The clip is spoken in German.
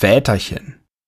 Väterchen.